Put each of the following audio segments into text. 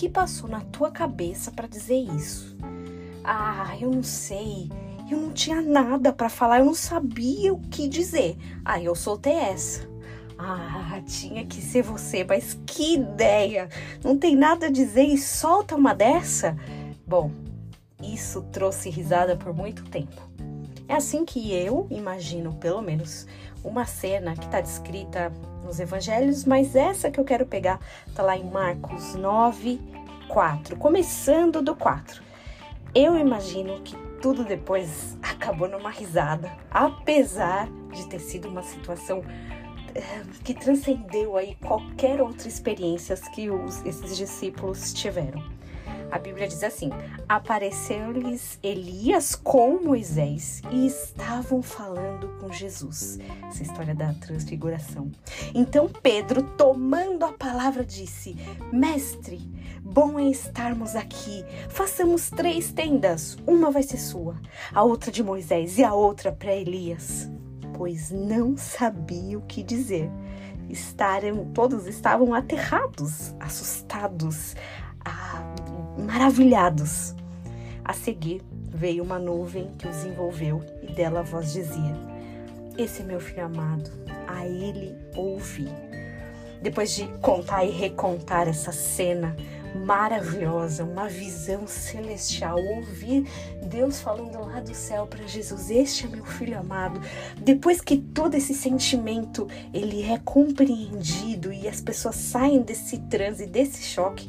que passou na tua cabeça para dizer isso? Ah, eu não sei. Eu não tinha nada para falar, eu não sabia o que dizer. Aí eu soltei essa. Ah, tinha que ser você, mas que ideia! Não tem nada a dizer e solta uma dessa? Bom, isso trouxe risada por muito tempo. É assim que eu imagino, pelo menos, uma cena que está descrita nos evangelhos, mas essa que eu quero pegar está lá em Marcos 9, 4, começando do 4. Eu imagino que tudo depois acabou numa risada, apesar de ter sido uma situação eh, que transcendeu aí qualquer outra experiência que os, esses discípulos tiveram. A Bíblia diz assim: apareceu-lhes Elias com Moisés e estavam falando com Jesus. Essa história da transfiguração. Então Pedro, tomando a palavra, disse: Mestre, bom é estarmos aqui. Façamos três tendas. Uma vai ser sua, a outra de Moisés e a outra para Elias. Pois não sabia o que dizer. Estaram, todos estavam aterrados, assustados maravilhados. A seguir veio uma nuvem que os envolveu e dela a voz dizia: Esse é meu filho amado, a ele ouvi. Depois de contar e recontar essa cena maravilhosa, uma visão celestial, ouvir Deus falando lá do céu para Jesus, este é meu filho amado. Depois que todo esse sentimento ele é compreendido e as pessoas saem desse transe, desse choque,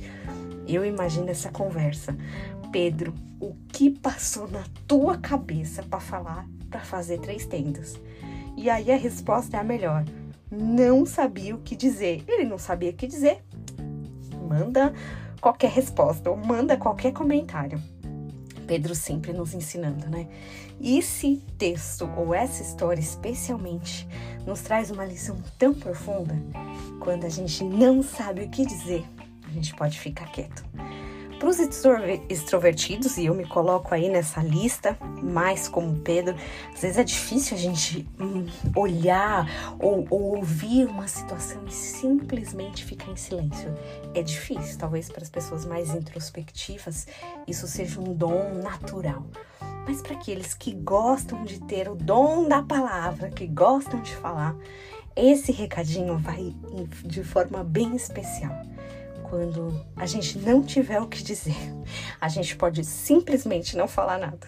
eu imagino essa conversa. Pedro, o que passou na tua cabeça para falar, para fazer três tendas? E aí a resposta é a melhor. Não sabia o que dizer. Ele não sabia o que dizer. Manda qualquer resposta ou manda qualquer comentário. Pedro sempre nos ensinando, né? E esse texto ou essa história especialmente nos traz uma lição tão profunda quando a gente não sabe o que dizer a gente pode ficar quieto. Para os extrovertidos, e eu me coloco aí nessa lista, mais como Pedro, às vezes é difícil a gente hum, olhar ou, ou ouvir uma situação e simplesmente ficar em silêncio. É difícil, talvez para as pessoas mais introspectivas isso seja um dom natural. Mas para aqueles que gostam de ter o dom da palavra, que gostam de falar, esse recadinho vai de forma bem especial quando a gente não tiver o que dizer. A gente pode simplesmente não falar nada.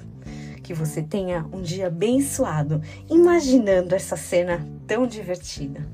Que você tenha um dia abençoado, imaginando essa cena tão divertida.